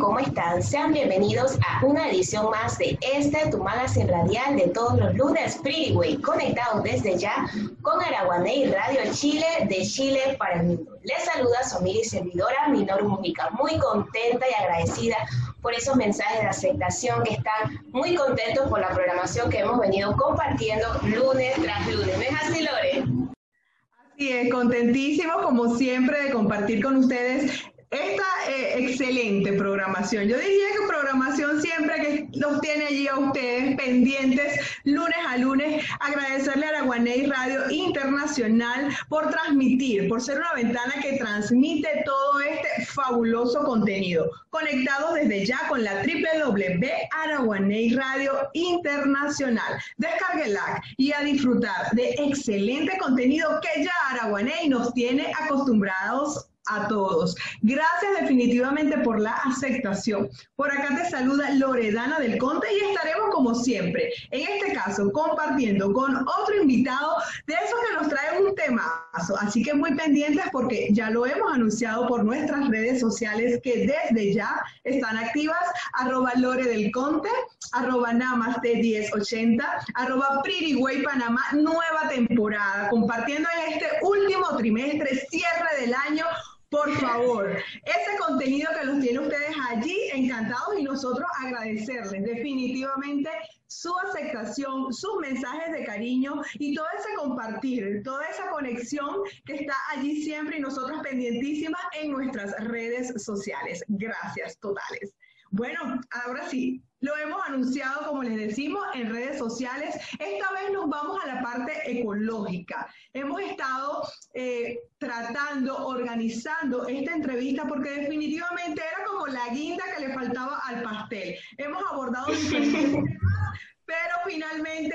¿cómo están? Sean bienvenidos a una edición más de este, tu magazine radial de todos los lunes, Pretty Way, conectados desde ya con Araguaney Radio Chile, de Chile para el mundo. Les saluda su amiga y servidora Minor Mujica, muy contenta y agradecida por esos mensajes de aceptación que están muy contentos por la programación que hemos venido compartiendo lunes tras lunes. ¿No es así, Lore? Es, contentísimo como siempre de compartir con ustedes esta eh, excelente programación. Yo diría que programación siempre que los tiene allí a ustedes pendientes lunes a lunes. Agradecerle a Araguaney Radio Internacional por transmitir, por ser una ventana que transmite todo este fabuloso contenido. Conectados desde ya con la www Araguaney Radio Internacional. Descarguela y a disfrutar de excelente contenido que ya Araguaney nos tiene acostumbrados a todos. Gracias definitivamente por la aceptación. Por acá te saluda Loredana del Conte y estaremos como siempre, en este caso, compartiendo con otro invitado de esos que nos trae un temazo. Así que muy pendientes porque ya lo hemos anunciado por nuestras redes sociales que desde ya están activas, arroba Lore del Conte, arroba Namaste 1080, arroba Pretty Way Panamá, nueva temporada, compartiendo en este último trimestre, cierre del año, por favor, ese contenido que los tiene ustedes allí, encantados y nosotros agradecerles definitivamente su aceptación, sus mensajes de cariño y todo ese compartir, toda esa conexión que está allí siempre y nosotros pendientísimas en nuestras redes sociales. Gracias totales. Bueno, ahora sí, lo hemos anunciado, como les decimos, en redes sociales. Esta vez nos vamos a la parte ecológica. Hemos estado eh, tratando, organizando esta entrevista porque definitivamente era como la guinda que le faltaba al pastel. Hemos abordado diferentes pero finalmente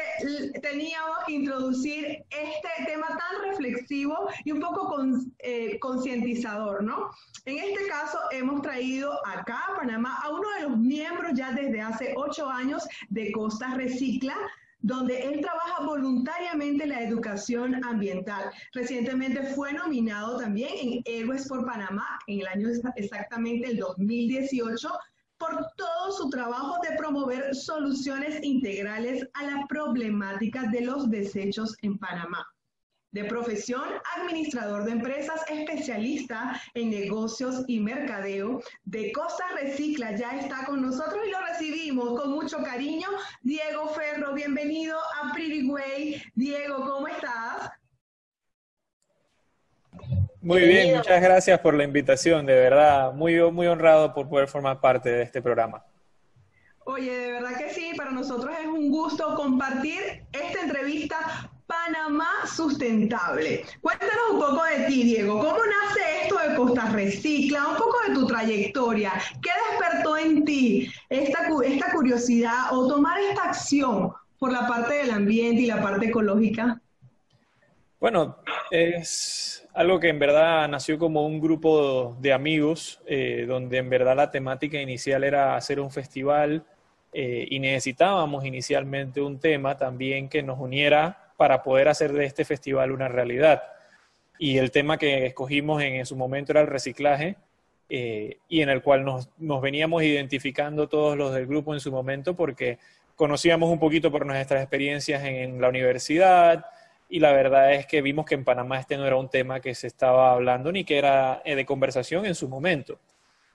teníamos que introducir este tema tan reflexivo y un poco eh, concientizador, ¿no? En este caso hemos traído acá a Panamá a uno de los miembros ya desde hace ocho años de Costa Recicla, donde él trabaja voluntariamente en la educación ambiental. Recientemente fue nominado también en Héroes por Panamá en el año exactamente el 2018 por todo trabajo de promover soluciones integrales a la problemática de los desechos en Panamá. De profesión, administrador de empresas, especialista en negocios y mercadeo, de Costa Recicla ya está con nosotros y lo recibimos con mucho cariño. Diego Ferro, bienvenido a Pretty Way. Diego, ¿cómo estás? Muy bien, muchas gracias por la invitación, de verdad, muy, muy honrado por poder formar parte de este programa. Oye, de verdad que sí, para nosotros es un gusto compartir esta entrevista Panamá Sustentable. Cuéntanos un poco de ti, Diego. ¿Cómo nace esto de Costa Recicla? Un poco de tu trayectoria. ¿Qué despertó en ti esta, esta curiosidad o tomar esta acción por la parte del ambiente y la parte ecológica? Bueno, es algo que en verdad nació como un grupo de amigos, eh, donde en verdad la temática inicial era hacer un festival eh, y necesitábamos inicialmente un tema también que nos uniera para poder hacer de este festival una realidad. Y el tema que escogimos en, su momento era el reciclaje, eh, y en el cual nos, nos, veníamos identificando todos los del grupo en su momento porque conocíamos un poquito por nuestras experiencias en la universidad, y la verdad es que vimos que en Panamá este no era un tema que se estaba hablando ni que era eh, de conversación en su momento.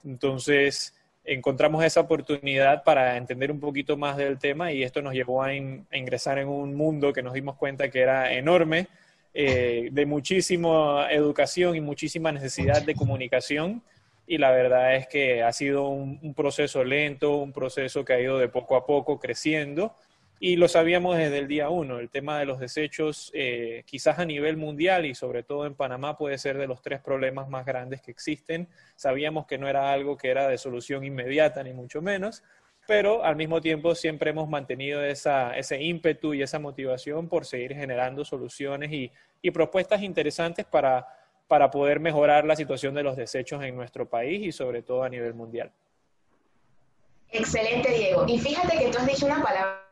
Entonces encontramos esa oportunidad para entender un poquito más del tema y esto nos llevó a, ingresar en un mundo que nos dimos cuenta que era enorme, eh, de muchísima educación y muchísima necesidad de comunicación. Y la verdad es que ha sido un proceso lento, un proceso que ha ido de poco a poco creciendo y lo sabíamos desde el día uno, el tema de los desechos, eh, quizás a nivel mundial y sobre todo en Panamá puede ser de los tres problemas más grandes que existen. Sabíamos que no era algo que era de solución inmediata, ni mucho menos, pero al mismo tiempo siempre hemos mantenido esa, ese ímpetu y esa motivación por seguir generando soluciones y, y propuestas interesantes para, para poder mejorar la situación de los desechos en nuestro país y sobre todo a nivel mundial. Excelente, Diego. Y fíjate que tú has dicho una palabra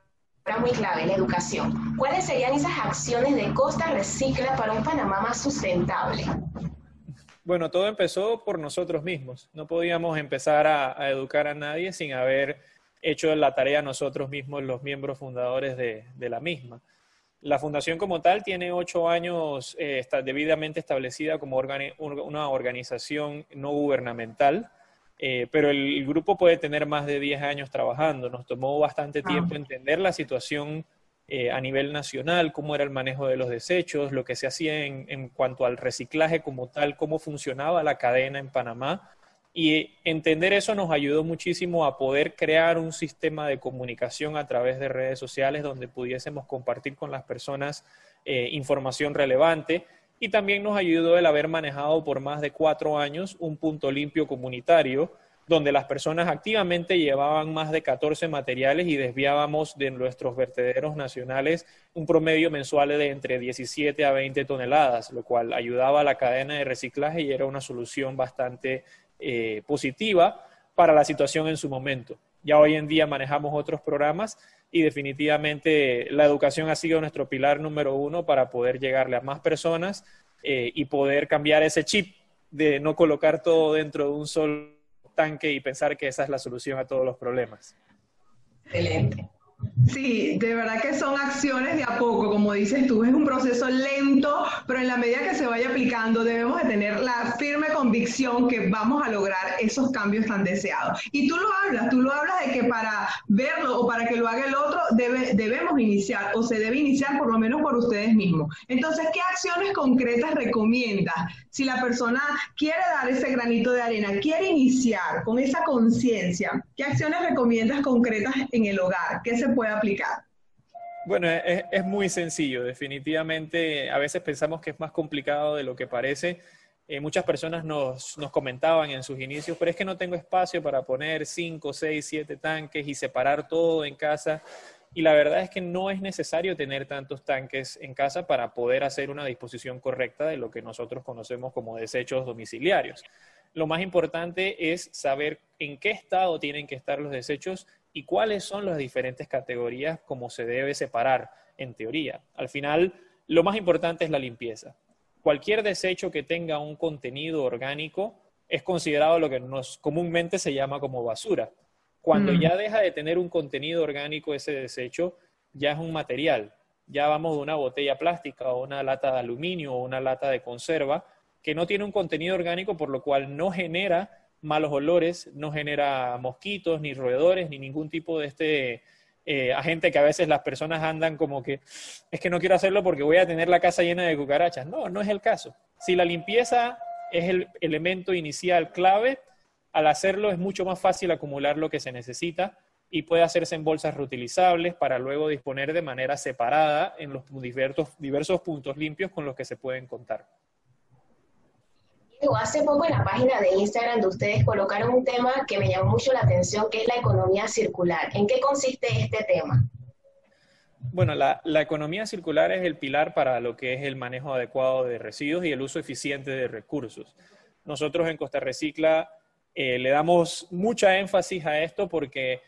muy clave, la educación. ¿Cuáles serían esas acciones de Costa Recicla para un Panamá más sustentable? Bueno, todo empezó por nosotros mismos. No podíamos empezar a, educar a nadie sin haber hecho la tarea nosotros mismos, los miembros fundadores de, la misma. La fundación como tal tiene ocho años eh, está debidamente establecida como una organización no gubernamental, eh, pero el, grupo puede tener más de diez años trabajando. Nos tomó bastante ah. tiempo entender la situación eh, a nivel nacional, cómo era el manejo de los desechos, lo que se hacía en, cuanto al reciclaje como tal, cómo funcionaba la cadena en Panamá. Y entender eso nos ayudó muchísimo a poder crear un sistema de comunicación a través de redes sociales donde pudiésemos compartir con las personas eh, información relevante. Y también nos ayudó el haber manejado por más de cuatro años un punto limpio comunitario donde las personas activamente llevaban más de 14 materiales y desviábamos de nuestros vertederos nacionales un promedio mensual de entre 17 a 20 toneladas, lo cual ayudaba a la cadena de reciclaje y era una solución bastante eh, positiva para la situación en su momento. Ya hoy en día manejamos otros programas y definitivamente la educación ha sido nuestro pilar número uno para poder llegarle a más personas eh, y poder cambiar ese chip de no colocar todo dentro de un solo tanque y pensar que esa es la solución a todos los problemas. Excelente. Sí, de verdad que son acciones de a poco, como dices tú, es un proceso lento, pero en la medida que se vaya aplicando debemos de tener la firme convicción que vamos a lograr esos cambios tan deseados. Y tú lo hablas, tú lo hablas de que para verlo o para que lo haga el otro debe, debemos iniciar o se debe iniciar por lo menos por ustedes mismos. Entonces, ¿qué acciones concretas recomiendas si la persona quiere dar ese granito de arena, quiere iniciar con esa conciencia? ¿Qué acciones recomiendas concretas en el hogar? ¿Qué se puede aplicar? Bueno, es, muy sencillo, definitivamente. A veces pensamos que es más complicado de lo que parece. Eh, muchas personas nos, nos, comentaban en sus inicios, pero es que no tengo espacio para poner 5, 6, 7 tanques y separar todo en casa. Y la verdad es que no es necesario tener tantos tanques en casa para poder hacer una disposición correcta de lo que nosotros conocemos como desechos domiciliarios. Lo más importante es saber en qué estado tienen que estar los desechos y cuáles son las diferentes categorías como se debe separar en teoría. Al final, lo más importante es la limpieza. Cualquier desecho que tenga un contenido orgánico es considerado lo que nos comúnmente se llama como basura. Cuando mm. ya deja de tener un contenido orgánico ese desecho, ya es un material. Ya vamos de una botella plástica o una lata de aluminio o una lata de conserva que no tiene un contenido orgánico, por lo cual no genera malos olores, no genera mosquitos, ni roedores, ni ningún tipo de este eh, agente que a veces las personas andan como que es que no quiero hacerlo porque voy a tener la casa llena de cucarachas. No, no es el caso. Si la limpieza es el elemento inicial clave, al hacerlo es mucho más fácil acumular lo que se necesita y puede hacerse en bolsas reutilizables para luego disponer de manera separada en los diversos, diversos puntos limpios con los que se pueden contar. Hace poco en la página de Instagram de ustedes colocaron un tema que me llamó mucho la atención, que es la economía circular. ¿En qué consiste este tema? Bueno, la, economía circular es el pilar para lo que es el manejo adecuado de residuos y el uso eficiente de recursos. Nosotros en Costa Recicla eh, le damos mucha énfasis a esto porque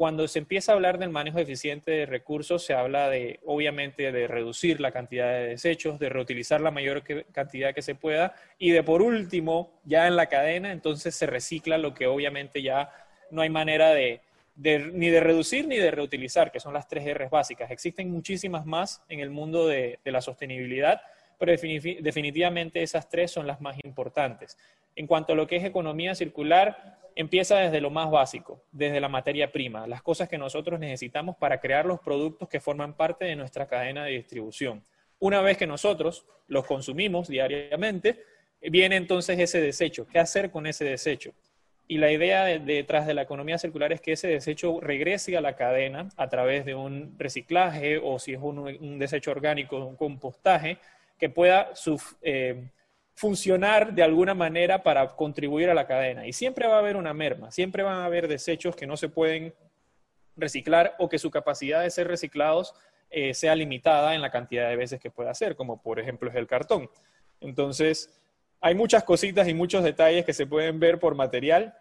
cuando se empieza a hablar del manejo eficiente de recursos, se habla de, obviamente, de reducir la cantidad de desechos, de reutilizar la mayor cantidad que se pueda y de, por último, ya en la cadena, entonces se recicla lo que obviamente ya no hay manera de, ni de reducir ni de reutilizar, que son las tres R's básicas. Existen muchísimas más en el mundo de, de la sostenibilidad, pero definitivamente esas tres son las más importantes. En cuanto a lo que es economía circular, empieza desde lo más básico, desde la materia prima, las cosas que nosotros necesitamos para crear los productos que forman parte de nuestra cadena de distribución. Una vez que nosotros los consumimos diariamente, viene entonces ese desecho. ¿Qué hacer con ese desecho? Y la idea detrás de la economía circular es que ese desecho regrese a la cadena a través de un reciclaje o si es un, desecho orgánico, un compostaje, que pueda eh, funcionar de alguna manera para contribuir a la cadena. Y siempre va a haber una merma, siempre van a haber desechos que no se pueden reciclar o que su capacidad de ser reciclados eh, sea limitada en la cantidad de veces que pueda hacer, como por ejemplo es el cartón. Entonces, hay muchas cositas y muchos detalles que se pueden ver por material,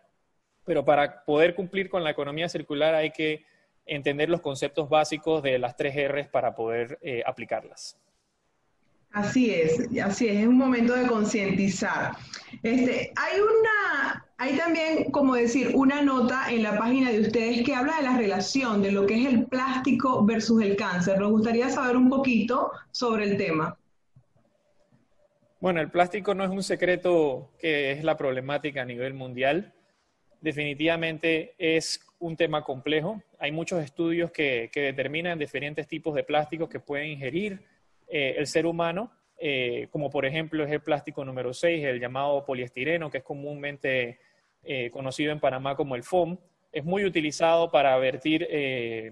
pero para poder cumplir con la economía circular hay que entender los conceptos básicos de las tres R's para poder eh, aplicarlas. Así es, así es, es un momento de concientizar. Este, hay una, hay también, como decir, una nota en la página de ustedes que habla de la relación de lo que es el plástico versus el cáncer. Nos gustaría saber un poquito sobre el tema. Bueno, el plástico no es un secreto que es la problemática a nivel mundial. Definitivamente es un tema complejo. Hay muchos estudios que, determinan diferentes tipos de plásticos que pueden ingerir eh, el ser humano, eh, como por ejemplo es el plástico número 6, el llamado poliestireno, que es comúnmente eh, conocido en Panamá como el FOM. Es muy utilizado para vertir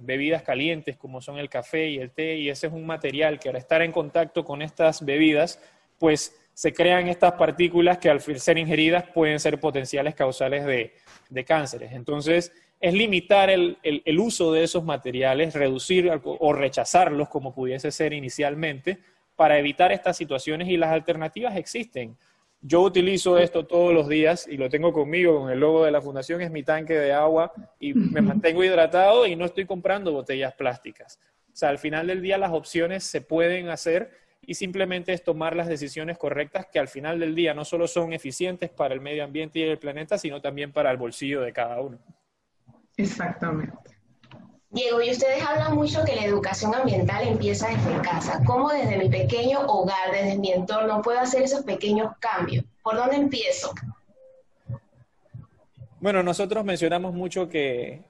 bebidas calientes como son el café y el té, y ese es un material que al estar en contacto con estas bebidas pues se crean estas partículas que al ser ingeridas pueden ser potenciales causales de, cánceres. Entonces, es limitar el, uso de esos materiales, reducir o rechazarlos como pudiese ser inicialmente, para evitar estas situaciones y las alternativas existen. Yo utilizo esto todos los días y lo tengo conmigo con el logo de la fundación, es mi tanque de agua y me mantengo hidratado y no estoy comprando botellas plásticas. O sea, al final del día las opciones se pueden hacer y simplemente es tomar las decisiones correctas que al final del día no solo son eficientes para el medio ambiente y el planeta, sino también para el bolsillo de cada uno. Exactamente. Diego, y ustedes hablan mucho que la educación ambiental empieza desde casa. ¿Cómo desde mi pequeño hogar, desde mi entorno, puedo hacer esos pequeños cambios? ¿Por dónde empiezo? Bueno, nosotros mencionamos mucho que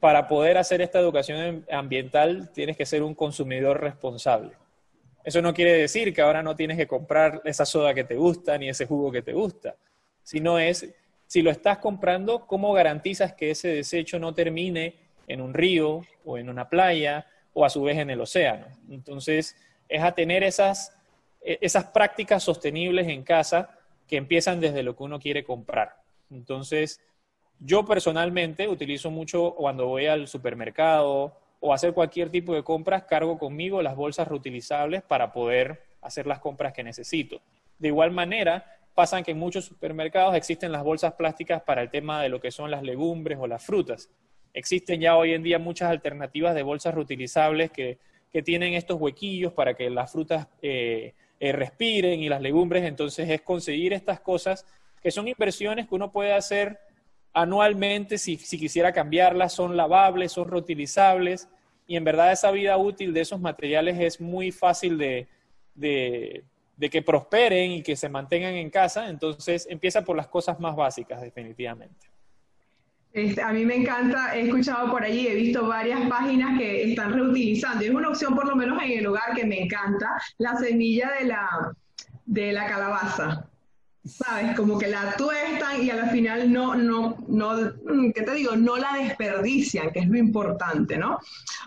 para poder hacer esta educación ambiental tienes que ser un consumidor responsable. Eso no quiere decir que ahora no tienes que comprar esa soda que te gusta ni ese jugo que te gusta, sino es, si lo estás comprando, ¿cómo garantizas que ese desecho no termine en un río o en una playa o a su vez en el océano? Entonces, es a tener esas, e, esas prácticas sostenibles en casa que empiezan desde lo que uno quiere comprar. Entonces, yo personalmente utilizo mucho cuando voy al supermercado o hacer cualquier tipo de compras, cargo conmigo las bolsas reutilizables para poder hacer las compras que necesito. De igual manera, pasan que en muchos supermercados existen las bolsas plásticas para el tema de lo que son las legumbres o las frutas. Existen ya hoy en día muchas alternativas de bolsas reutilizables que, tienen estos huequillos para que las frutas eh, eh, respiren y las legumbres. Entonces es conseguir estas cosas que son inversiones que uno puede hacer anualmente, si, quisiera cambiarlas, son lavables, son reutilizables y en verdad esa vida útil de esos materiales es muy fácil de, que prosperen y que se mantengan en casa, entonces empieza por las cosas más básicas definitivamente. A mí me encanta, he escuchado por allí, he visto varias páginas que están reutilizando. Es una opción, por lo menos en el hogar, que me encanta, la semilla de la, de la calabaza. ¿Sabes? Como que la tuestan y al final no, no, no, mm, ¿qué te digo? No la desperdician, que es lo importante, ¿no?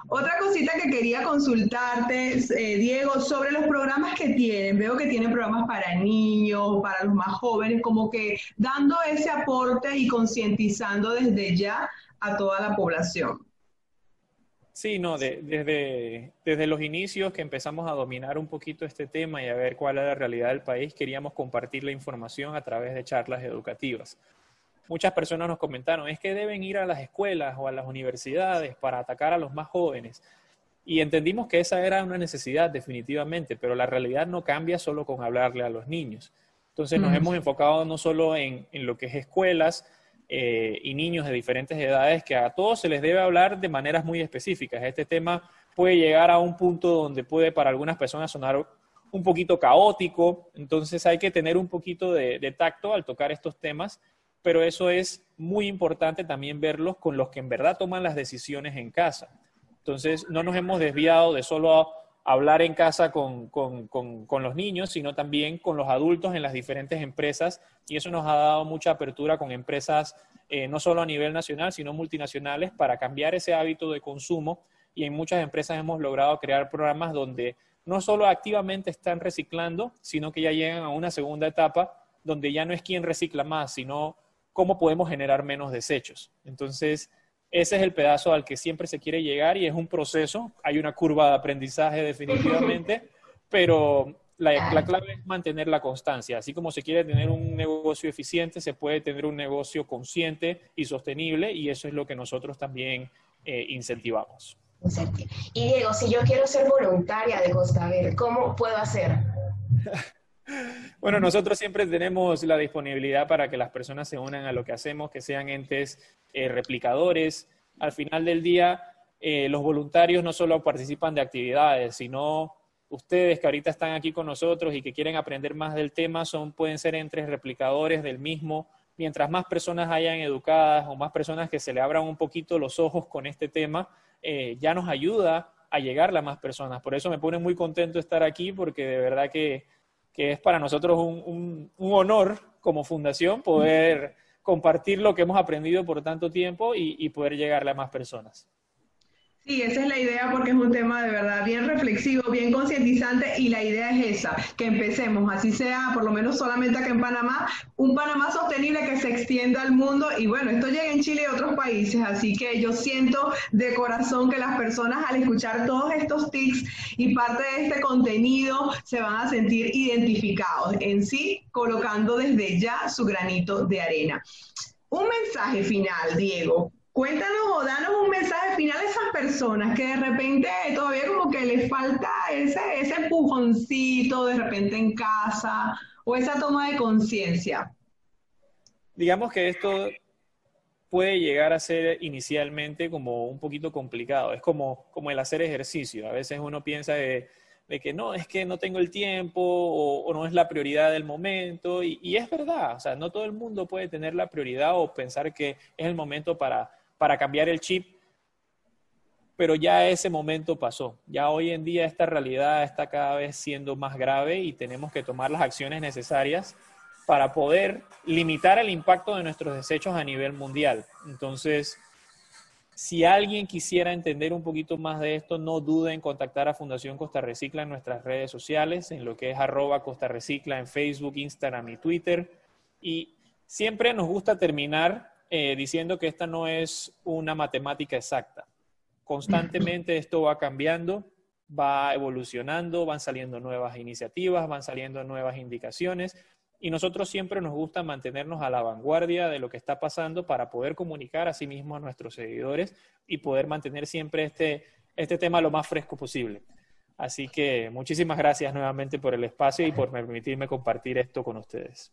Otra cosita que quería consultarte, eh, Diego, sobre los programas que tienen. Veo que tienen programas para niños, para los más jóvenes, como que dando ese aporte y concientizando desde ya a toda la población. Sí, no, desde, desde los inicios que empezamos a dominar un poquito este tema y a ver cuál era la realidad del país, queríamos compartir la información a través de charlas educativas. Muchas personas nos comentaron, es que deben ir a las escuelas o a las universidades para atacar a los más jóvenes. Y entendimos que esa era una necesidad definitivamente, pero la realidad no cambia solo con hablarle a los niños. Entonces nos hemos enfocado no solo en, en lo que es escuelas, eh, y niños de diferentes edades que a todos se les debe hablar de maneras muy específicas. Este tema puede llegar a un punto donde puede para algunas personas sonar un poquito caótico, entonces hay que tener un poquito de, de tacto al tocar estos temas, pero eso es muy importante también verlos con los que en verdad toman las decisiones en casa. Entonces, no nos hemos desviado de solo hablar en casa con, los niños, sino también con los adultos en las diferentes empresas y eso nos ha dado mucha apertura con empresas eh, no solo a nivel nacional, sino multinacionales para cambiar ese hábito de consumo y en muchas empresas hemos logrado crear programas donde no solo activamente están reciclando, sino que ya llegan a una segunda etapa donde ya no es quién recicla más, sino cómo podemos generar menos desechos. Entonces, ese es el pedazo al que siempre se quiere llegar y es un proceso. Hay una curva de aprendizaje definitivamente, pero la, clave es mantener la constancia. Así como se quiere tener un negocio eficiente, se puede tener un negocio consciente y sostenible y eso es lo que nosotros también eh, incentivamos. Y Diego, si yo quiero ser voluntaria de Costa Verde, ¿cómo puedo hacer? Bueno, nosotros siempre tenemos la disponibilidad para que las personas se unan a lo que hacemos, que sean entes eh, replicadores. Al final del día, eh, los voluntarios no solo participan de actividades, sino ustedes que ahorita están aquí con nosotros y que quieren aprender más del tema, son, pueden ser entes replicadores del mismo. Mientras más personas hayan educadas o más personas que se le abran un poquito los ojos con este tema, eh, ya nos ayuda a llegar a más personas. Por eso me pone muy contento estar aquí, porque de verdad que que es para nosotros un, honor como fundación poder compartir lo que hemos aprendido por tanto tiempo y, y poder llegarle a más personas. Sí, esa es la idea porque es un tema de verdad bien reflexivo, bien concientizante y la idea es esa, que empecemos, así sea por lo menos solamente acá en Panamá, un Panamá sostenible que se extienda al mundo y bueno, esto llega en Chile y otros países, así que yo siento de corazón que las personas al escuchar todos estos tics y parte de este contenido se van a sentir identificados en sí, colocando desde ya su granito de arena. Un mensaje final, Diego, Cuéntanos o danos un mensaje final a esas personas que de repente todavía como que les falta ese, ese empujoncito de repente en casa o esa toma de conciencia. Digamos que esto puede llegar a ser inicialmente como un poquito complicado. Es como, como el hacer ejercicio. A veces uno piensa de, que no, es que no tengo el tiempo o, no es la prioridad del momento. Y, y, es verdad, o sea, no todo el mundo puede tener la prioridad o pensar que es el momento para para cambiar el chip, pero ya ese momento pasó. Ya hoy en día esta realidad está cada vez siendo más grave y tenemos que tomar las acciones necesarias para poder limitar el impacto de nuestros desechos a nivel mundial. Entonces, si alguien quisiera entender un poquito más de esto, no dude en contactar a Fundación Costa Recicla en nuestras redes sociales, en lo que es arroba Costa Recicla en Facebook, Instagram y Twitter. Y siempre nos gusta terminar eh, diciendo que esta no es una matemática exacta. Constantemente esto va cambiando, va evolucionando, van saliendo nuevas iniciativas, van saliendo nuevas indicaciones y nosotros siempre nos gusta mantenernos a la vanguardia de lo que está pasando para poder comunicar a sí mismo a nuestros seguidores y poder mantener siempre este, este tema lo más fresco posible. Así que muchísimas gracias nuevamente por el espacio y por permitirme compartir esto con ustedes.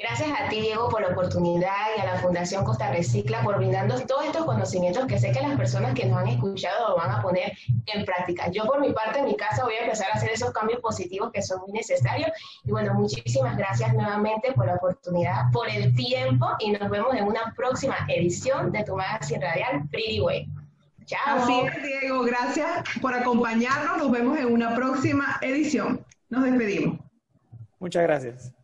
Gracias a ti, Diego, por la oportunidad y a la Fundación Costa Recicla por brindarnos todos estos conocimientos que sé que las personas que nos han escuchado lo van a poner en práctica. Yo, por mi parte, en mi casa, voy a empezar a hacer esos cambios positivos que son muy necesarios. Y bueno, muchísimas gracias nuevamente por la oportunidad, por el tiempo y nos vemos en una próxima edición de Tu Magazine Radial Pretty Way. Chao. Así es, Diego. Gracias por acompañarnos. Nos vemos en una próxima edición. Nos despedimos. Muchas gracias.